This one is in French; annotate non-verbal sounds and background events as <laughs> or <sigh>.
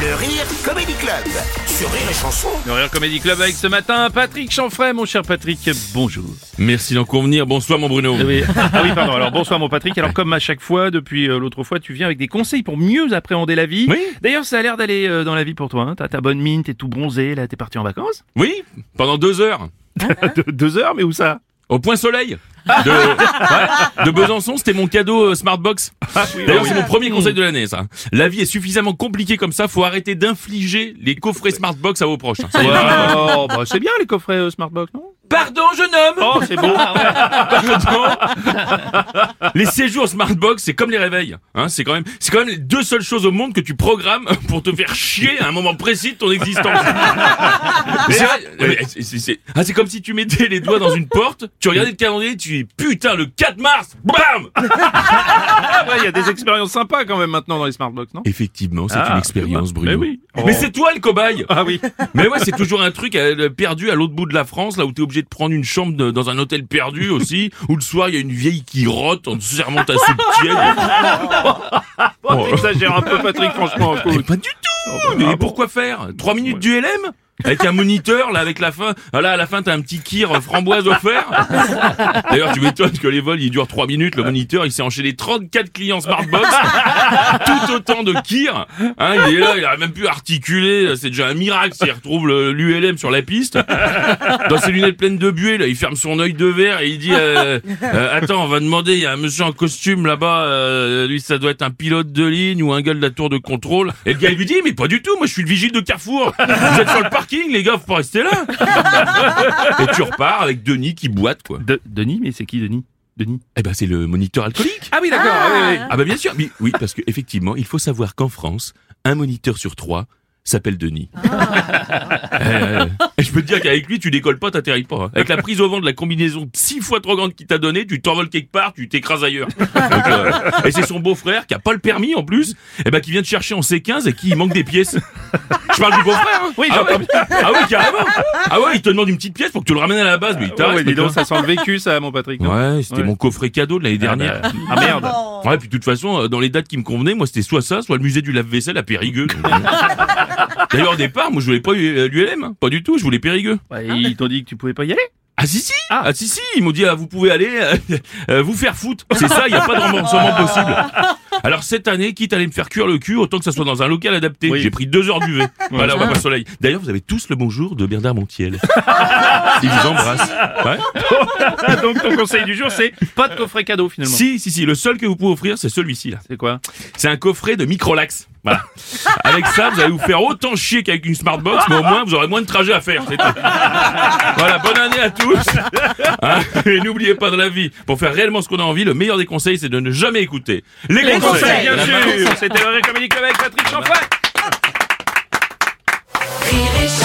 Le Rire Comedy Club sur Rire et Chanson. Le Rire Comedy Club avec ce matin Patrick Chanfray, mon cher Patrick, bonjour. Merci d'en convenir. Bonsoir mon Bruno. Oui. Ah oui, pardon. Alors bonsoir mon Patrick. Alors comme à chaque fois, depuis euh, l'autre fois, tu viens avec des conseils pour mieux appréhender la vie. Oui. D'ailleurs, ça a l'air d'aller euh, dans la vie pour toi. Hein. T'as ta bonne mine, t'es tout bronzé, là, t'es parti en vacances. Oui, pendant deux heures. De- <laughs> deux heures, mais où ça? Au point soleil. De, ouais, de Besançon, c'était mon cadeau euh, Smartbox. D'ailleurs, c'est mon premier conseil de l'année, ça. La vie est suffisamment compliquée comme ça, faut arrêter d'infliger les coffrets Smartbox à vos proches. hein. Ça y est. Oh, bah, c'est bien les coffrets euh, Smartbox, non? Pardon, jeune homme Oh, c'est bon. Pardon. Les séjours Smartbox, c'est comme les réveils. Hein, c'est quand même, c'est quand même les deux seules choses au monde que tu programmes pour te faire chier à un moment précis de ton existence. Mais <laughs> c'est vrai, c'est- ah, c'est comme si tu mettais les doigts dans une porte, tu regardais le calendrier, tu dis putain le 4 mars, bam Ah, <laughs> ouais, il y a des expériences sympas quand même maintenant dans les Smartbox, non? Effectivement, c'est Ah, une expérience, Bruno. Mais oui. Mais Oh. c'est toi le cobaye Ah oui. Mais ouais, c'est toujours un truc euh, perdu à l'autre bout de la France, là où t'es obligé de prendre une chambre de- dans un hôtel perdu aussi, où le soir il y a une vieille qui rote en te servant ta soupe tiède. Oh, <laughs> T'exagères un peu, Patrick, franchement. Mais pas du tout Mais pourquoi faire? Trois minutes du LM avec un moniteur, là, avec la fin, ah, là, à la fin, t'as un petit kir euh, framboise offert. D'ailleurs, tu m'étonnes que les vols, ils durent trois minutes. Le moniteur, il s'est enchaîné 34 clients Smartbox. Autant de kir. Hein, il est là, il a même pu articuler. C'est déjà un miracle s'il retrouve l'ULM sur la piste. Dans ses lunettes pleines de buée, là, il ferme son œil de verre et il dit, euh, euh, attends, on va demander, il y a un monsieur en costume là-bas, euh, lui, ça doit être un pilote de ligne ou un gars de la tour de contrôle. Et le gars, il lui dit, mais pas du tout, moi, je suis le vigile de Carrefour. Vous êtes sur le parking, les gars, faut pas rester là. et tu repars avec Denis qui boite, quoi. De- Denis, mais c'est qui Denis? Denis Eh ben, c'est le moniteur alcoolique. Ah oui, d'accord. ah oui, oui. Ah bah bien sûr, mais oui, parce que effectivement, il faut savoir qu'en France, un moniteur sur trois s'appelle Denis. Euh, et je peux te dire qu'avec lui, tu décolles pas, t'atterris pas. hein. Avec la prise au vent de la combinaison six fois trop grande qu'il t'a donné, tu t'envoles quelque part, tu t'écrases ailleurs. <laughs> Donc, euh, et c'est son beau-frère qui a pas le permis en plus, et ben qui vient te chercher en C15 et qui il manque des pièces. Je parle du beau-frère. Hein Oui, ah, ouais. ah oui, carrément. Ah ouais, il te demande une petite pièce pour que tu le ramènes à la base, mais il Ouais, ouais, dis donc, hein. ça sent le vécu, ça, mon Patrick. non Ouais, c'était Ouais. mon coffret cadeau de l'année dernière. Ah, bah, ah, merde. Ouais, puis de toute façon, euh, dans les dates qui me convenaient, moi c'était soit ça, soit le musée du lave-vaisselle à Périgueux. <laughs> D'ailleurs, au départ, moi je voulais pas l'ULM, hein. pas du tout, je voulais Périgueux. Ouais, ils t'ont dit que tu pouvais pas y aller Ah si si Ah. ah. si si, ils m'ont dit ah, vous pouvez aller euh, <laughs> euh, vous faire foutre. C'est ça, il y a pas de remboursement possible. Alors cette année, quitte à aller me faire cuire le cul, autant que ça soit dans un local adapté. Oui. J'ai pris deux heures d'UV. voilà, on va pas au soleil. D'ailleurs, vous avez tous le bonjour de Bernard Montiel. <laughs> Il vous embrasse. Ouais. <laughs> Donc ton conseil du jour, c'est pas de coffret cadeau finalement. Si si si, le seul que vous pouvez offrir, c'est celui-ci là. C'est quoi? C'est un coffret de microlax. Voilà. <laughs> Avec ça, vous allez vous faire autant chier qu'avec une Smartbox, mais au moins, vous aurez moins de trajets à faire. c'est tout. Voilà, bonne année à tous. <laughs> Hein, et n'oubliez pas dans la vie, pour faire réellement ce qu'on a envie, le meilleur des conseils, c'est de ne jamais écouter les, Les conseils, bien sûr C'était le Comédie Club avec Patrick et